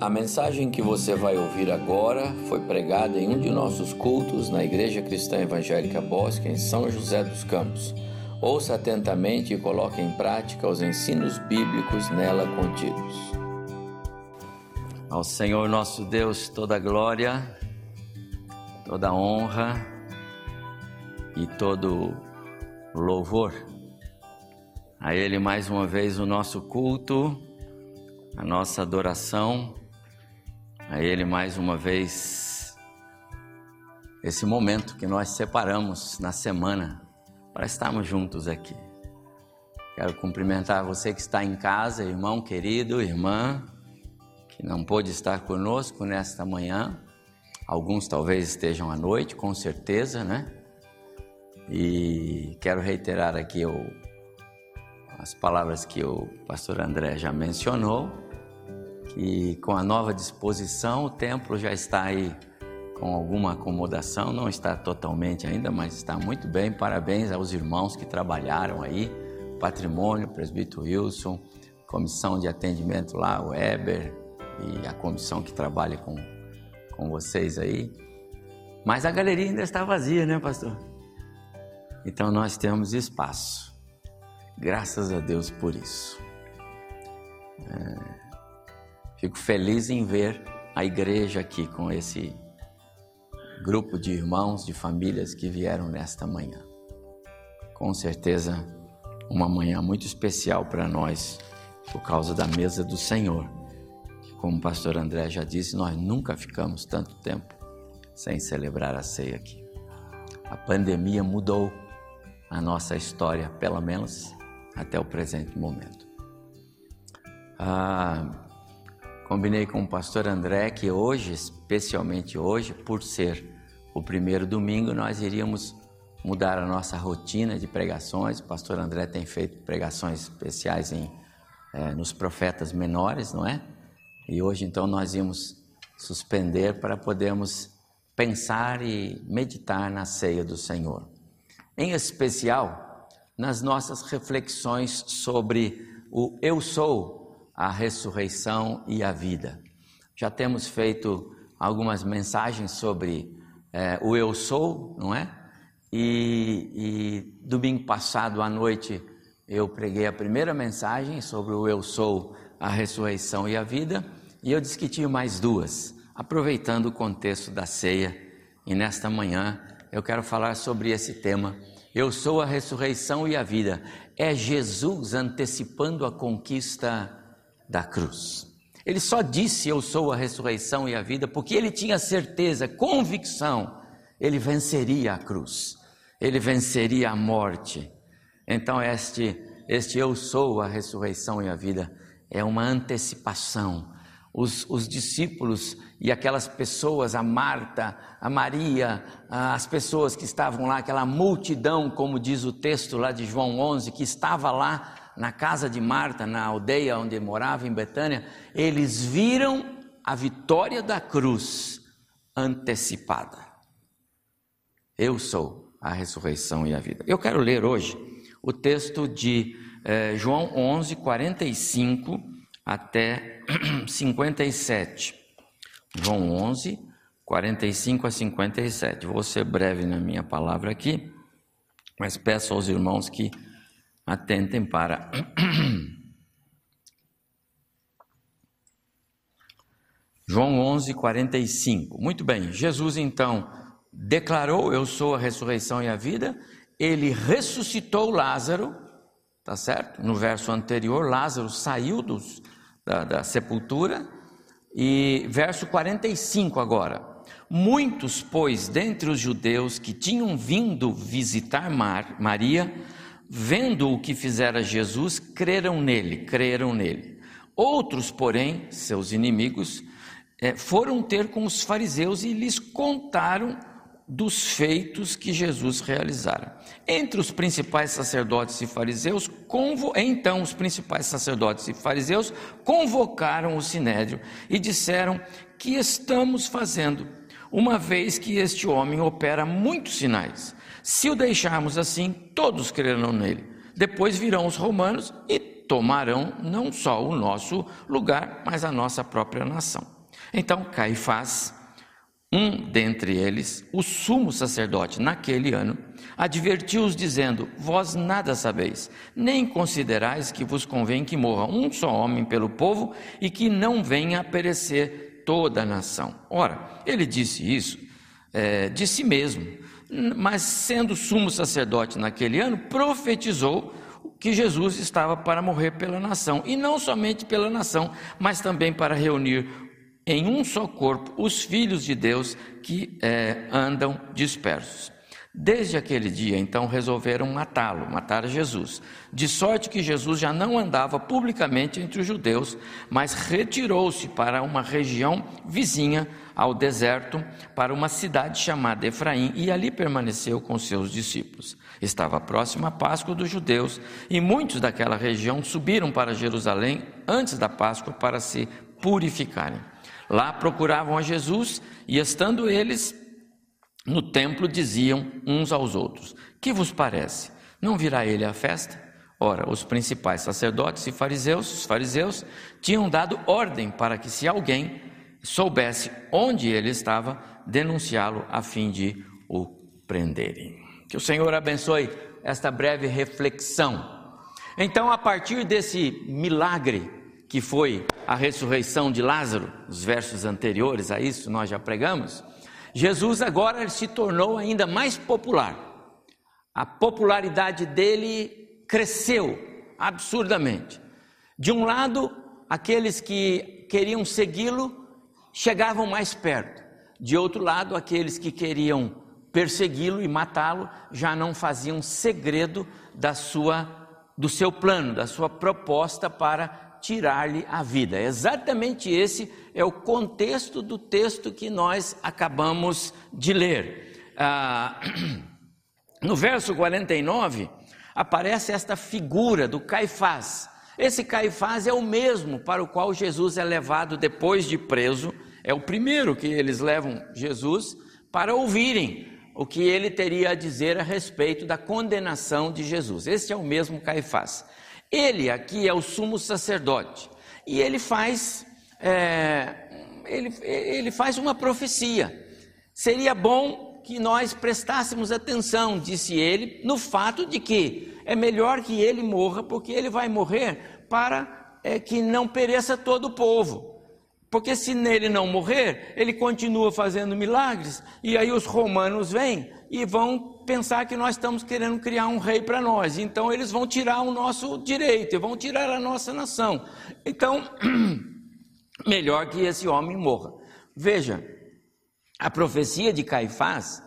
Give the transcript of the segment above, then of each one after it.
A mensagem que você vai ouvir agora foi pregada em um de nossos cultos na Igreja Cristã Evangélica Bosque, em São José dos Campos. Ouça atentamente e coloque em prática os ensinos bíblicos nela contidos. Ao Senhor nosso Deus toda glória, toda honra e todo louvor. A Ele mais uma vez o nosso culto, a nossa adoração a Ele mais uma vez esse momento que nós separamos na semana para estarmos juntos aqui. Quero cumprimentar você que está em casa, irmão querido, irmã, que não pôde estar conosco nesta manhã. Alguns talvez estejam à noite, com certeza, né? E quero reiterar aqui o, as palavras que o pastor André já mencionou que com a nova disposição o templo já está aí com alguma acomodação, não está totalmente ainda, mas está muito bem. Parabéns aos irmãos que trabalharam aí, patrimônio, presbítero Wilson, comissão de atendimento lá, o Eber e a comissão que trabalha com, com vocês aí. Mas a galeria ainda está vazia, né, pastor? Então nós temos espaço. Graças a Deus por isso. É... Fico feliz em ver a igreja aqui com esse grupo de irmãos, de famílias que vieram nesta manhã. Com certeza, uma manhã muito especial para nós, por causa da mesa do Senhor. Como o pastor André já disse, nós nunca ficamos tanto tempo sem celebrar a ceia aqui. A pandemia mudou a nossa história, pelo menos até o presente momento. Ah, Combinei com o pastor André que hoje, especialmente hoje, por ser o primeiro domingo, nós iríamos mudar a nossa rotina de pregações. O pastor André tem feito pregações especiais em, é, nos profetas menores, não é? E hoje, então, nós íamos suspender para podermos pensar e meditar na ceia do Senhor. Em especial, nas nossas reflexões sobre o eu sou a ressurreição e a vida. Já temos feito algumas mensagens sobre é, o eu sou, não é? E, e domingo passado à noite eu preguei a primeira mensagem sobre o eu sou, a ressurreição e a vida, e eu disse que tinha mais duas, aproveitando o contexto da ceia. E nesta manhã eu quero falar sobre esse tema. Eu sou a ressurreição e a vida. É Jesus antecipando a conquista da cruz. Ele só disse: Eu sou a ressurreição e a vida, porque ele tinha certeza, convicção, ele venceria a cruz, ele venceria a morte. Então, este, este Eu sou a ressurreição e a vida é uma antecipação. Os, os discípulos e aquelas pessoas, a Marta, a Maria, as pessoas que estavam lá, aquela multidão, como diz o texto lá de João 11, que estava lá na casa de Marta, na aldeia onde morava, em Betânia, eles viram a vitória da cruz antecipada. Eu sou a ressurreição e a vida. Eu quero ler hoje o texto de eh, João 11, 45 até 57. João 11, 45 a 57. Vou ser breve na minha palavra aqui, mas peço aos irmãos que atentem para João 11, 45. Muito bem, Jesus então declarou: Eu sou a ressurreição e a vida. Ele ressuscitou Lázaro, tá certo? No verso anterior, Lázaro saiu dos, da, da sepultura. E verso 45 agora. Muitos, pois, dentre os judeus que tinham vindo visitar Mar, Maria, vendo o que fizera Jesus, creram nele, creram nele. Outros, porém, seus inimigos, eh, foram ter com os fariseus e lhes contaram dos feitos que Jesus realizara. Entre os principais sacerdotes e fariseus, então os principais sacerdotes e fariseus convocaram o sinédrio e disseram: Que estamos fazendo, uma vez que este homem opera muitos sinais? Se o deixarmos assim, todos crerão nele. Depois virão os romanos e tomarão não só o nosso lugar, mas a nossa própria nação. Então Caifás, um dentre eles, o sumo sacerdote, naquele ano, advertiu-os, dizendo: Vós nada sabeis, nem considerais que vos convém que morra um só homem pelo povo e que não venha a perecer toda a nação. Ora, ele disse isso é, de si mesmo, mas sendo sumo sacerdote naquele ano, profetizou que Jesus estava para morrer pela nação, e não somente pela nação, mas também para reunir em um só corpo os filhos de Deus que é, andam dispersos. Desde aquele dia, então, resolveram matá-lo, matar Jesus, de sorte que Jesus já não andava publicamente entre os judeus, mas retirou-se para uma região vizinha ao deserto, para uma cidade chamada Efraim, e ali permaneceu com seus discípulos. Estava próxima a Páscoa dos judeus, e muitos daquela região subiram para Jerusalém antes da Páscoa para se purificarem. Lá procuravam a Jesus, e estando eles no templo diziam uns aos outros: Que vos parece? Não virá ele à festa? Ora, os principais sacerdotes e fariseus, os fariseus, tinham dado ordem para que, se alguém soubesse onde ele estava, denunciá-lo a fim de o prenderem. Que o Senhor abençoe esta breve reflexão. Então, a partir desse milagre que foi a ressurreição de Lázaro, os versos anteriores a isso nós já pregamos, Jesus agora se tornou ainda mais popular. A popularidade dele cresceu absurdamente. De um lado, aqueles que queriam segui-lo chegavam mais perto. De outro lado, aqueles que queriam persegui-lo e matá-lo já não faziam segredo da sua do seu plano, da sua proposta para tirar-lhe a vida. Exatamente esse é o contexto do texto que nós acabamos de ler. Ah, no verso 49, aparece esta figura do Caifás. Esse Caifás é o mesmo para o qual Jesus é levado depois de preso, é o primeiro que eles levam Jesus para ouvirem o que ele teria a dizer a respeito da condenação de Jesus. Este é o mesmo Caifás. Ele aqui é o sumo sacerdote e ele faz, é, ele, ele faz uma profecia. Seria bom que nós prestássemos atenção, disse ele, no fato de que é melhor que ele morra, porque ele vai morrer para é, que não pereça todo o povo. Porque se nele não morrer, ele continua fazendo milagres, e aí os romanos vêm e vão pensar que nós estamos querendo criar um rei para nós. Então eles vão tirar o nosso direito, vão tirar a nossa nação. Então, melhor que esse homem morra. Veja, a profecia de Caifás,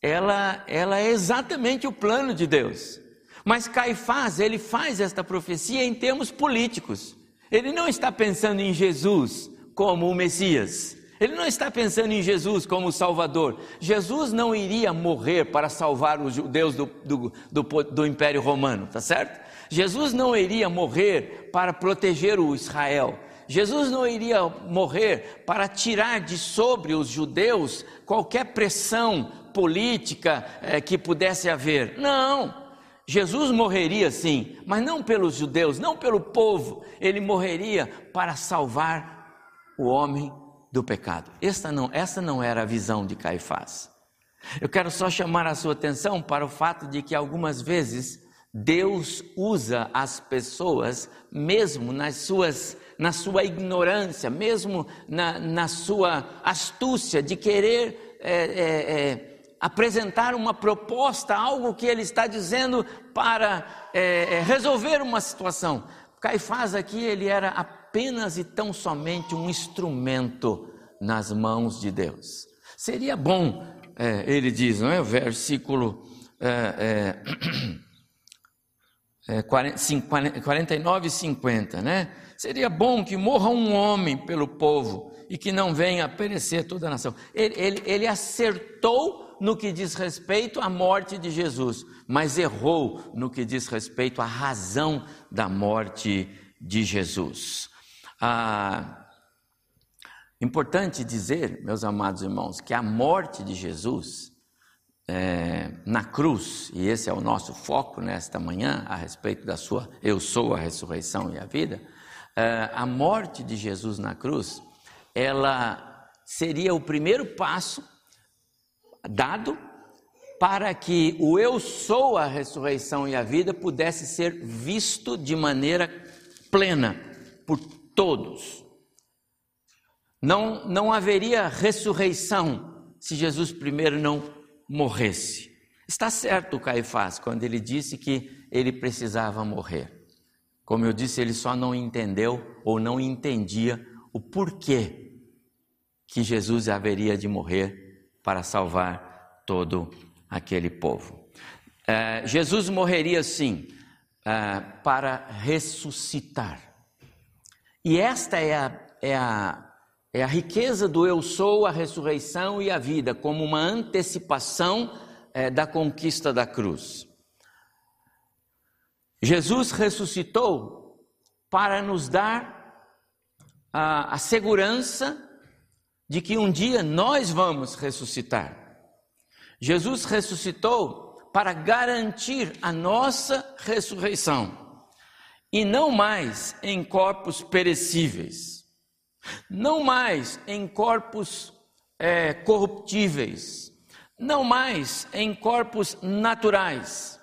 ela, ela é exatamente o plano de Deus. Mas Caifás, ele faz esta profecia em termos políticos. Ele não está pensando em Jesus como o Messias. Ele não está pensando em Jesus como Salvador. Jesus não iria morrer para salvar os judeus do, do, do, do Império Romano, tá certo? Jesus não iria morrer para proteger o Israel. Jesus não iria morrer para tirar de sobre os judeus qualquer pressão política eh, que pudesse haver. Não. Jesus morreria sim, mas não pelos judeus, não pelo povo. Ele morreria para salvar o homem do pecado. Esta não, essa não era a visão de Caifás. Eu quero só chamar a sua atenção para o fato de que algumas vezes Deus usa as pessoas, mesmo nas suas, na sua ignorância, mesmo na, na sua astúcia de querer é, é, é, apresentar uma proposta, algo que ele está dizendo para é, é, resolver uma situação. Caifás aqui ele era apenas e tão somente um instrumento nas mãos de Deus. Seria bom, é, ele diz, não é? Versículo é, é, 49 e 50, né? Seria bom que morra um homem pelo povo e que não venha a perecer toda a nação. Ele, ele, ele acertou no que diz respeito à morte de Jesus, mas errou no que diz respeito à razão da morte de Jesus. Ah, importante dizer, meus amados irmãos, que a morte de Jesus é, na cruz, e esse é o nosso foco nesta manhã, a respeito da sua Eu sou a ressurreição e a vida, é, a morte de Jesus na cruz, ela seria o primeiro passo dado para que o Eu sou a ressurreição e a vida pudesse ser visto de maneira plena por todos. Não, não haveria ressurreição se Jesus primeiro não morresse. Está certo o Caifás quando ele disse que ele precisava morrer. Como eu disse, ele só não entendeu ou não entendia o porquê que Jesus haveria de morrer para salvar todo aquele povo. É, Jesus morreria sim é, para ressuscitar. E esta é a, é a é a riqueza do eu sou, a ressurreição e a vida, como uma antecipação é, da conquista da cruz. Jesus ressuscitou para nos dar a, a segurança de que um dia nós vamos ressuscitar. Jesus ressuscitou para garantir a nossa ressurreição e não mais em corpos perecíveis não mais em corpos é, corruptíveis, não mais em corpos naturais,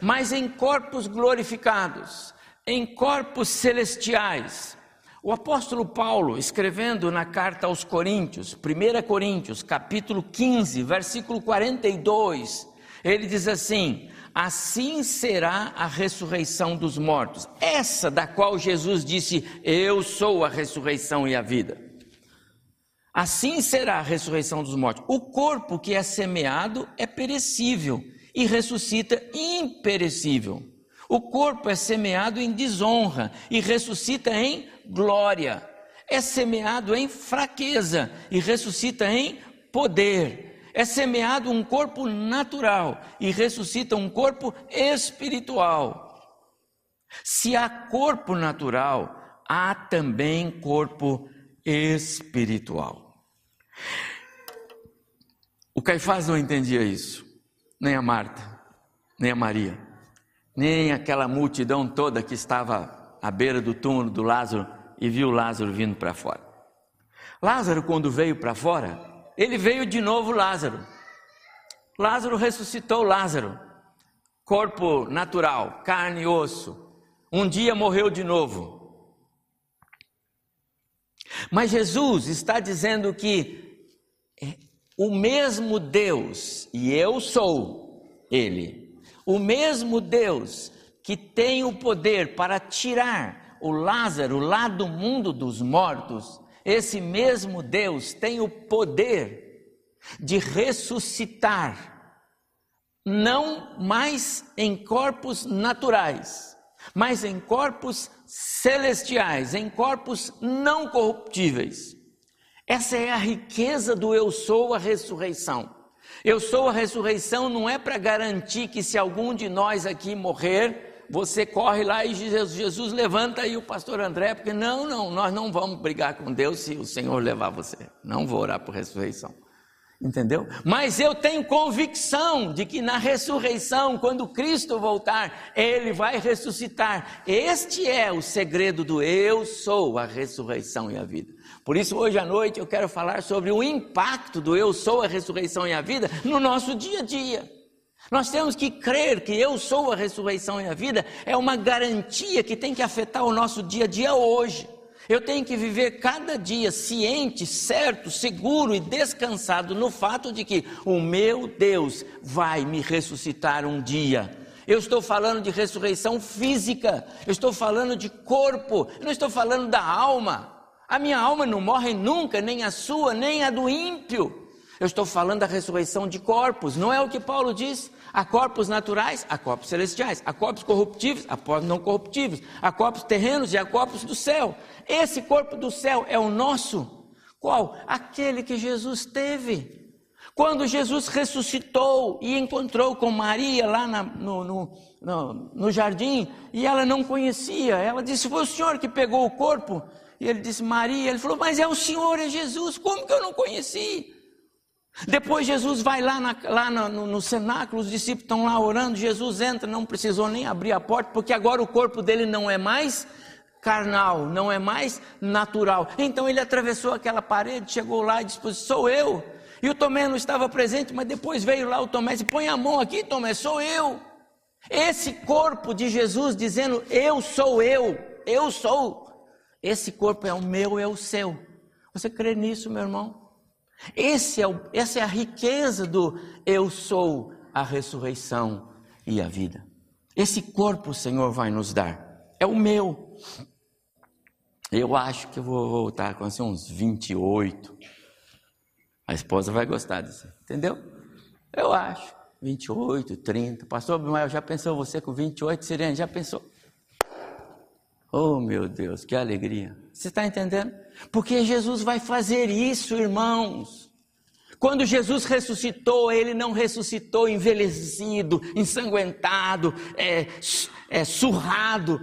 mas em corpos glorificados, em corpos celestiais. O apóstolo Paulo, escrevendo na carta aos Coríntios, 1 Coríntios, capítulo 15, versículo 42, ele diz assim: assim será a ressurreição dos mortos. Essa da qual Jesus disse: Eu sou a ressurreição e a vida. Assim será a ressurreição dos mortos. O corpo que é semeado é perecível e ressuscita imperecível. O corpo é semeado em desonra e ressuscita em glória. É semeado em fraqueza e ressuscita em poder é semeado um corpo natural e ressuscita um corpo espiritual. Se há corpo natural, há também corpo espiritual. O Caifás não entendia isso, nem a Marta, nem a Maria, nem aquela multidão toda que estava à beira do túmulo do Lázaro e viu Lázaro vindo para fora. Lázaro, quando veio para fora, ele veio de novo Lázaro. Lázaro ressuscitou Lázaro, corpo natural, carne e osso. Um dia morreu de novo. Mas Jesus está dizendo que é, o mesmo Deus, e eu sou Ele, o mesmo Deus que tem o poder para tirar o Lázaro lá do mundo dos mortos, esse mesmo Deus tem o poder de ressuscitar, não mais em corpos naturais, mas em corpos celestiais, em corpos não corruptíveis. Essa é a riqueza do eu sou a ressurreição. Eu sou a ressurreição não é para garantir que se algum de nós aqui morrer, você corre lá e Jesus, Jesus levanta aí o pastor André, porque não, não, nós não vamos brigar com Deus se o Senhor levar você. Não vou orar por ressurreição. Entendeu? Mas eu tenho convicção de que na ressurreição, quando Cristo voltar, ele vai ressuscitar. Este é o segredo do eu sou a ressurreição e a vida. Por isso, hoje à noite, eu quero falar sobre o impacto do eu sou a ressurreição e a vida no nosso dia a dia. Nós temos que crer que eu sou a ressurreição e a vida, é uma garantia que tem que afetar o nosso dia a dia hoje. Eu tenho que viver cada dia ciente, certo, seguro e descansado no fato de que o meu Deus vai me ressuscitar um dia. Eu estou falando de ressurreição física, eu estou falando de corpo, eu não estou falando da alma. A minha alma não morre nunca, nem a sua, nem a do ímpio. Eu estou falando da ressurreição de corpos, não é o que Paulo diz? Há corpos naturais, há corpos celestiais, há corpos corruptíveis, há corpos não corruptíveis, há corpos terrenos e há corpos do céu. Esse corpo do céu é o nosso. Qual? Aquele que Jesus teve. Quando Jesus ressuscitou e encontrou com Maria lá na, no, no, no, no jardim, e ela não conhecia, ela disse: Foi o Senhor que pegou o corpo. E ele disse: Maria. Ele falou: Mas é o Senhor, é Jesus, como que eu não conheci? Depois Jesus vai lá, na, lá no, no cenáculo, os discípulos estão lá orando, Jesus entra, não precisou nem abrir a porta, porque agora o corpo dele não é mais carnal, não é mais natural. Então ele atravessou aquela parede, chegou lá e disse: Sou eu. E o Tomé não estava presente, mas depois veio lá o Tomé e disse: Põe a mão aqui, Tomé, sou eu. Esse corpo de Jesus dizendo: Eu sou eu, eu sou. Esse corpo é o meu, é o seu. Você crê nisso, meu irmão? Esse é o, essa é a riqueza do eu sou a ressurreição e a vida. Esse corpo o Senhor vai nos dar. É o meu. Eu acho que eu vou voltar com assim, uns 28. A esposa vai gostar disso, entendeu? Eu acho. 28, 30. Pastor Abimael, já pensou você com 28, Sirene? Já pensou? Oh, meu Deus, que alegria. Você está entendendo? Porque Jesus vai fazer isso, irmãos. Quando Jesus ressuscitou, ele não ressuscitou envelhecido, ensanguentado, é, é, surrado.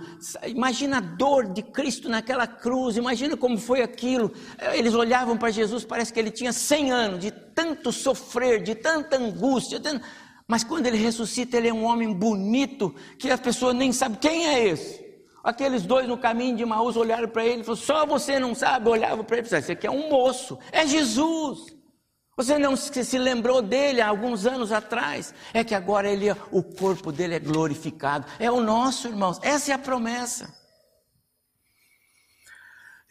Imagina a dor de Cristo naquela cruz, imagina como foi aquilo. Eles olhavam para Jesus, parece que ele tinha 100 anos de tanto sofrer, de tanta angústia. Mas quando ele ressuscita, ele é um homem bonito, que as pessoas nem sabem quem é esse. Aqueles dois no caminho de Maús olharam para ele e falaram: Só você não sabe? Olhava para ele e falaram: Esse aqui é um moço, é Jesus. Você não se lembrou dele há alguns anos atrás? É que agora ele, o corpo dele é glorificado. É o nosso, irmãos. Essa é a promessa.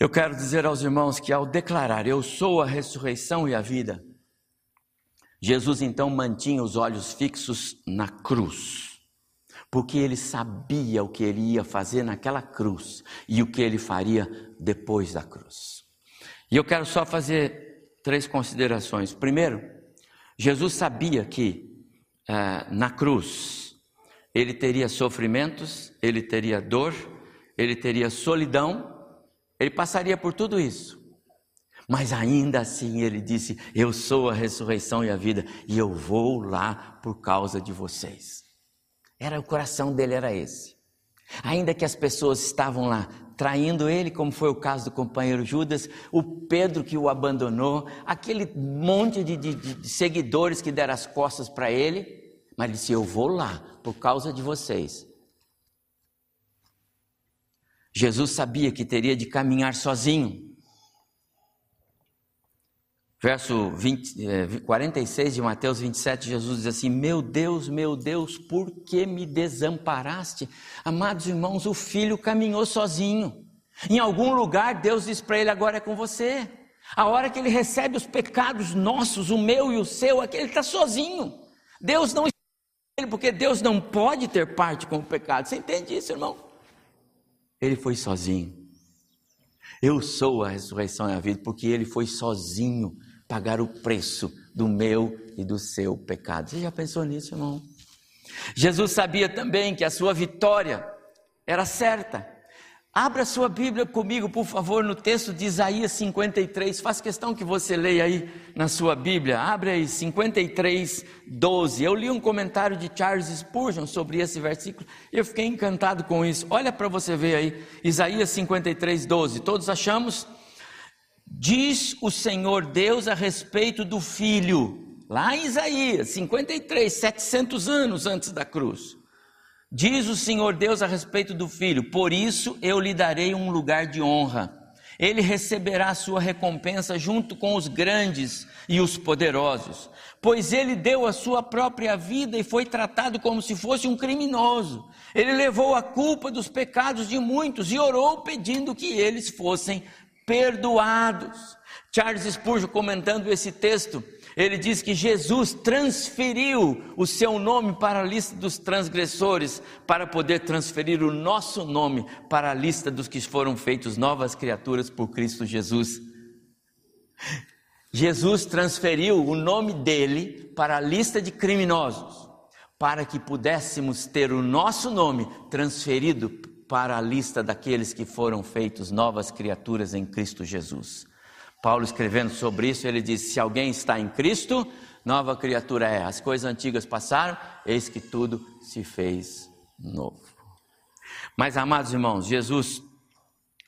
Eu quero dizer aos irmãos que ao declarar eu sou a ressurreição e a vida, Jesus então mantinha os olhos fixos na cruz, porque ele sabia o que ele ia fazer naquela cruz e o que ele faria depois da cruz. E eu quero só fazer três considerações. Primeiro, Jesus sabia que ah, na cruz ele teria sofrimentos, ele teria dor, ele teria solidão, ele passaria por tudo isso. Mas ainda assim ele disse: Eu sou a ressurreição e a vida, e eu vou lá por causa de vocês. Era o coração dele era esse. Ainda que as pessoas estavam lá traindo ele, como foi o caso do companheiro Judas, o Pedro que o abandonou, aquele monte de, de, de seguidores que deram as costas para ele, mas ele disse: Eu vou lá por causa de vocês. Jesus sabia que teria de caminhar sozinho, Verso 20, 46 eh, de Mateus 27, Jesus diz assim: Meu Deus, meu Deus, por que me desamparaste? Amados irmãos, o filho caminhou sozinho. Em algum lugar, Deus diz para ele: Agora é com você. A hora que ele recebe os pecados nossos, o meu e o seu, aqui ele está sozinho. Deus não ele, porque Deus não pode ter parte com o pecado. Você entende isso, irmão? Ele foi sozinho. Eu sou a ressurreição e a vida, porque ele foi sozinho pagar o preço do meu e do seu pecado. Você já pensou nisso, irmão? Jesus sabia também que a sua vitória era certa. Abra sua Bíblia comigo, por favor, no texto de Isaías 53. Faz questão que você leia aí na sua Bíblia. Abre aí 53, 12. Eu li um comentário de Charles Spurgeon sobre esse versículo e eu fiquei encantado com isso. Olha para você ver aí, Isaías 53, 12. Todos achamos? Diz o Senhor Deus a respeito do filho, lá em Isaías 53, 700 anos antes da cruz. Diz o Senhor Deus a respeito do filho: Por isso eu lhe darei um lugar de honra. Ele receberá a sua recompensa junto com os grandes e os poderosos, pois ele deu a sua própria vida e foi tratado como se fosse um criminoso. Ele levou a culpa dos pecados de muitos e orou pedindo que eles fossem perdoados. Charles Spurgeon, comentando esse texto, ele diz que Jesus transferiu o seu nome para a lista dos transgressores, para poder transferir o nosso nome para a lista dos que foram feitos novas criaturas por Cristo Jesus. Jesus transferiu o nome dele para a lista de criminosos, para que pudéssemos ter o nosso nome transferido para a lista daqueles que foram feitos novas criaturas em Cristo Jesus. Paulo escrevendo sobre isso, ele diz: Se alguém está em Cristo, nova criatura é. As coisas antigas passaram, eis que tudo se fez novo. Mas, amados irmãos, Jesus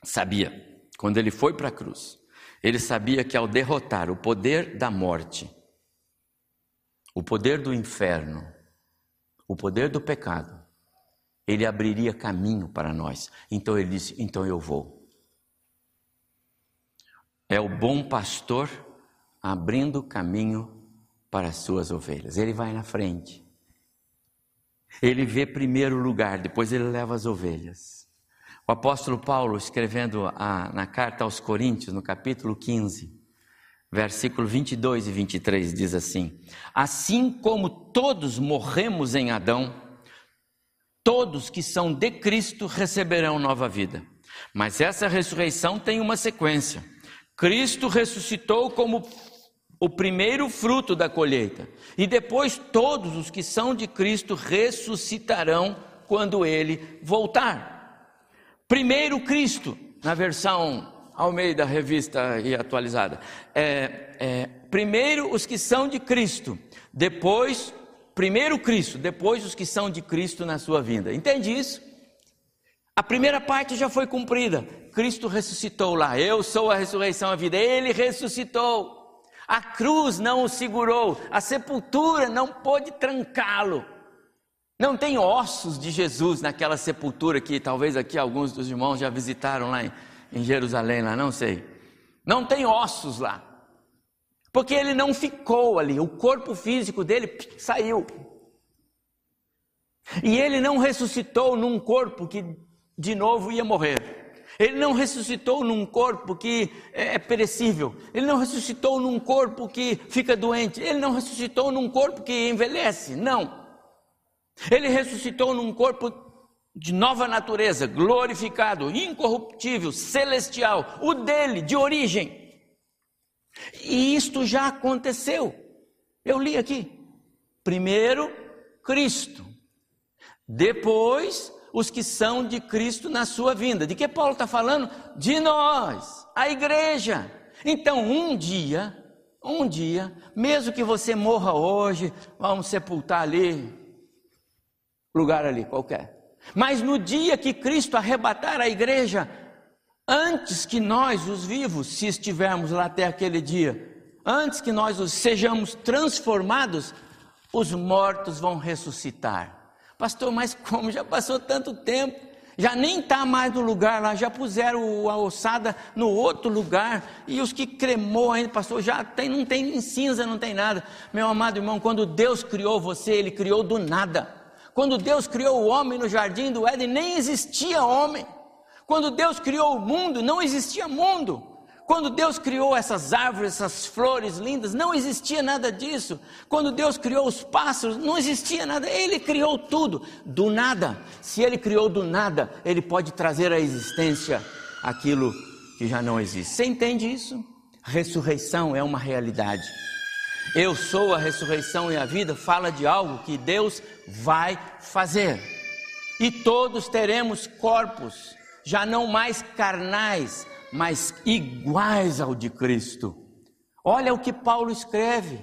sabia, quando ele foi para a cruz, ele sabia que ao derrotar o poder da morte, o poder do inferno, o poder do pecado, ele abriria caminho para nós. Então ele disse: Então eu vou. É o bom pastor abrindo caminho para as suas ovelhas. Ele vai na frente. Ele vê primeiro lugar, depois ele leva as ovelhas. O apóstolo Paulo, escrevendo a, na carta aos Coríntios, no capítulo 15, versículo 22 e 23, diz assim: Assim como todos morremos em Adão, todos que são de Cristo receberão nova vida. Mas essa ressurreição tem uma sequência. Cristo ressuscitou como o primeiro fruto da colheita, e depois todos os que são de Cristo ressuscitarão quando ele voltar. Primeiro Cristo, na versão Almeida, revista e atualizada. É, é, primeiro os que são de Cristo, depois, primeiro Cristo, depois os que são de Cristo na sua vinda. Entende isso? A primeira parte já foi cumprida. Cristo ressuscitou lá. Eu sou a ressurreição e a vida. Ele ressuscitou. A cruz não o segurou. A sepultura não pôde trancá-lo. Não tem ossos de Jesus naquela sepultura que talvez aqui alguns dos irmãos já visitaram lá em, em Jerusalém, lá, não sei. Não tem ossos lá. Porque ele não ficou ali, o corpo físico dele saiu. E ele não ressuscitou num corpo que de novo ia morrer. Ele não ressuscitou num corpo que é perecível. Ele não ressuscitou num corpo que fica doente. Ele não ressuscitou num corpo que envelhece. Não. Ele ressuscitou num corpo de nova natureza, glorificado, incorruptível, celestial, o dele, de origem. E isto já aconteceu. Eu li aqui. Primeiro, Cristo. Depois, os que são de Cristo na sua vinda. De que Paulo está falando? De nós, a igreja. Então, um dia, um dia, mesmo que você morra hoje, vamos sepultar ali, lugar ali qualquer. Mas no dia que Cristo arrebatar a igreja, antes que nós, os vivos, se estivermos lá até aquele dia, antes que nós os sejamos transformados, os mortos vão ressuscitar. Pastor, mas como já passou tanto tempo? Já nem está mais no lugar lá, já puseram a ossada no outro lugar, e os que cremou ainda, pastor, já tem, não tem cinza, não tem nada. Meu amado irmão, quando Deus criou você, Ele criou do nada. Quando Deus criou o homem no jardim do Éden, nem existia homem. Quando Deus criou o mundo, não existia mundo. Quando Deus criou essas árvores, essas flores lindas, não existia nada disso. Quando Deus criou os pássaros, não existia nada. Ele criou tudo do nada. Se ele criou do nada, ele pode trazer à existência aquilo que já não existe. Você entende isso? Ressurreição é uma realidade. Eu sou a ressurreição e a vida, fala de algo que Deus vai fazer. E todos teremos corpos, já não mais carnais, mas iguais ao de Cristo. Olha o que Paulo escreve: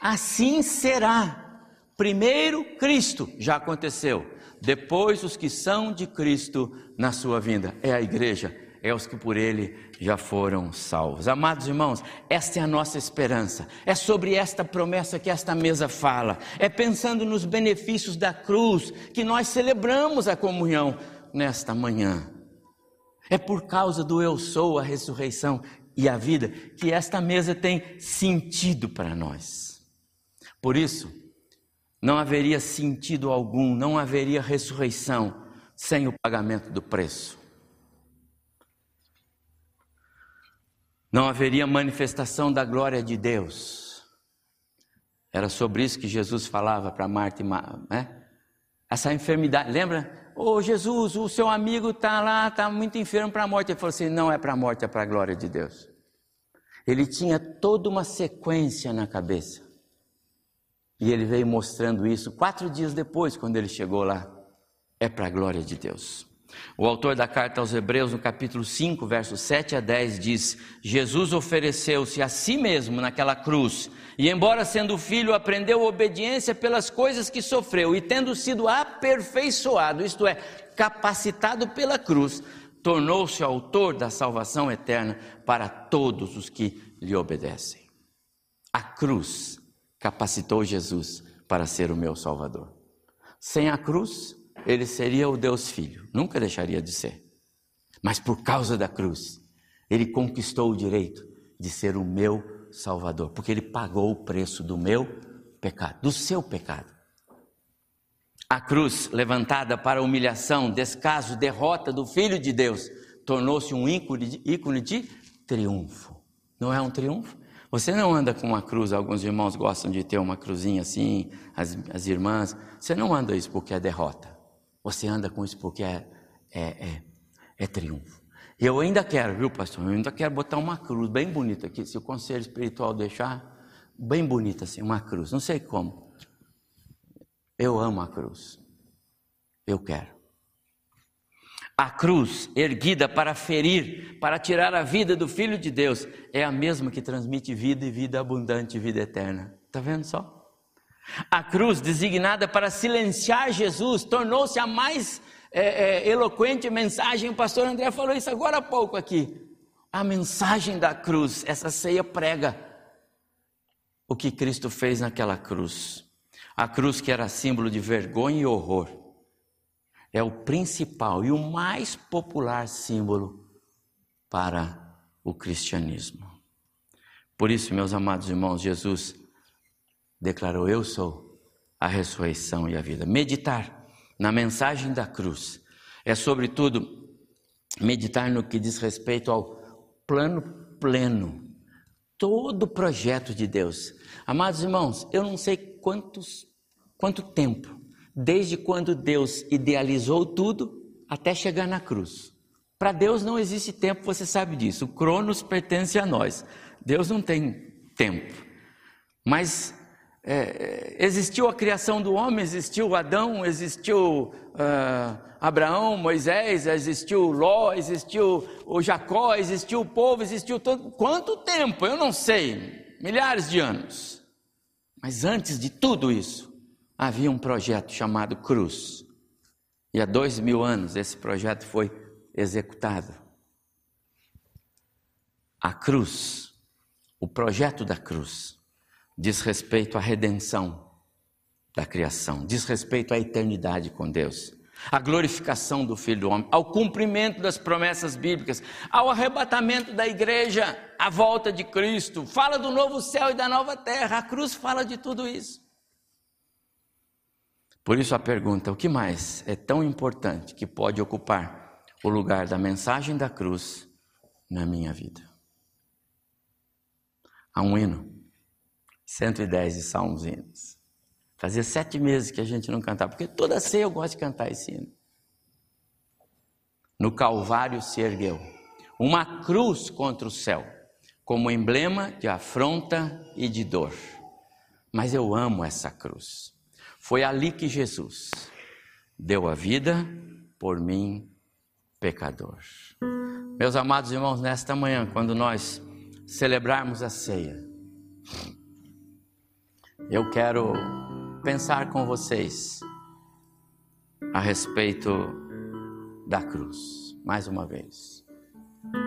assim será. Primeiro Cristo, já aconteceu. Depois os que são de Cristo na sua vinda. É a igreja, é os que por ele já foram salvos. Amados irmãos, esta é a nossa esperança. É sobre esta promessa que esta mesa fala. É pensando nos benefícios da cruz que nós celebramos a comunhão nesta manhã. É por causa do eu sou, a ressurreição e a vida que esta mesa tem sentido para nós. Por isso, não haveria sentido algum, não haveria ressurreição sem o pagamento do preço. Não haveria manifestação da glória de Deus. Era sobre isso que Jesus falava para Marta e né? Essa enfermidade, lembra? Ô oh, Jesus, o seu amigo está lá, está muito enfermo para a morte. Ele falou assim: não é para a morte, é para a glória de Deus. Ele tinha toda uma sequência na cabeça. E ele veio mostrando isso quatro dias depois, quando ele chegou lá. É para a glória de Deus. O autor da carta aos Hebreus, no capítulo 5, versos 7 a 10, diz: Jesus ofereceu-se a si mesmo naquela cruz, e embora sendo filho, aprendeu obediência pelas coisas que sofreu, e tendo sido aperfeiçoado, isto é, capacitado pela cruz, tornou-se autor da salvação eterna para todos os que lhe obedecem. A cruz capacitou Jesus para ser o meu Salvador. Sem a cruz, ele seria o Deus Filho, nunca deixaria de ser. Mas por causa da cruz, ele conquistou o direito de ser o meu Salvador, porque ele pagou o preço do meu pecado, do seu pecado. A cruz levantada para humilhação, descaso, derrota do Filho de Deus, tornou-se um ícone de, ícone de triunfo. Não é um triunfo? Você não anda com uma cruz, alguns irmãos gostam de ter uma cruzinha assim, as, as irmãs. Você não anda isso porque é derrota. Você anda com isso porque é, é, é, é triunfo. Eu ainda quero, viu, pastor? Eu ainda quero botar uma cruz bem bonita aqui, se o conselho espiritual deixar, bem bonita assim, uma cruz. Não sei como. Eu amo a cruz. Eu quero. A cruz erguida para ferir, para tirar a vida do Filho de Deus, é a mesma que transmite vida e vida abundante, vida eterna. Está vendo só? A cruz designada para silenciar Jesus tornou-se a mais é, é, eloquente mensagem. O pastor André falou isso agora há pouco aqui. A mensagem da cruz, essa ceia prega o que Cristo fez naquela cruz. A cruz que era símbolo de vergonha e horror, é o principal e o mais popular símbolo para o cristianismo. Por isso, meus amados irmãos, Jesus declarou: Eu sou a ressurreição e a vida. Meditar na mensagem da cruz é, sobretudo, meditar no que diz respeito ao plano pleno, todo o projeto de Deus. Amados irmãos, eu não sei quantos, quanto tempo, desde quando Deus idealizou tudo até chegar na cruz. Para Deus não existe tempo, você sabe disso. O Cronos pertence a nós. Deus não tem tempo. Mas é, existiu a criação do homem, existiu Adão, existiu uh, Abraão, Moisés, existiu Ló, existiu o Jacó, existiu o povo, existiu todo. Quanto tempo? Eu não sei. Milhares de anos. Mas antes de tudo isso, havia um projeto chamado Cruz. E há dois mil anos esse projeto foi executado. A cruz, o projeto da cruz, diz respeito à redenção da criação, diz respeito à eternidade com Deus, à glorificação do Filho do Homem, ao cumprimento das promessas bíblicas, ao arrebatamento da igreja, à volta de Cristo, fala do novo céu e da nova terra, a cruz fala de tudo isso. Por isso a pergunta: o que mais é tão importante que pode ocupar o lugar da mensagem da cruz na minha vida? Há um hino 110 de Salmos e hinos. Fazia sete meses que a gente não cantava, porque toda ceia eu gosto de cantar esse hino. No Calvário se ergueu uma cruz contra o céu, como emblema de afronta e de dor. Mas eu amo essa cruz. Foi ali que Jesus deu a vida por mim, pecador. Meus amados irmãos, nesta manhã, quando nós celebrarmos a ceia, eu quero pensar com vocês a respeito da cruz, mais uma vez.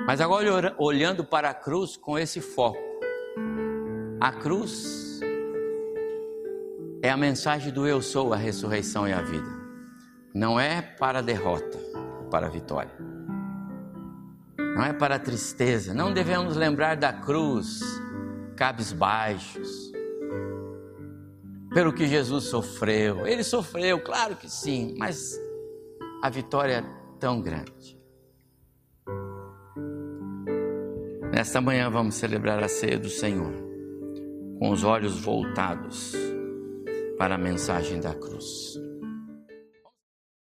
Mas agora olhando para a cruz com esse foco. A cruz é a mensagem do eu sou, a ressurreição e a vida. Não é para a derrota, é para a vitória. Não é para a tristeza. Não devemos lembrar da cruz, cabisbaixos pelo que Jesus sofreu. Ele sofreu, claro que sim, mas a vitória é tão grande. Nesta manhã vamos celebrar a ceia do Senhor, com os olhos voltados para a mensagem da cruz.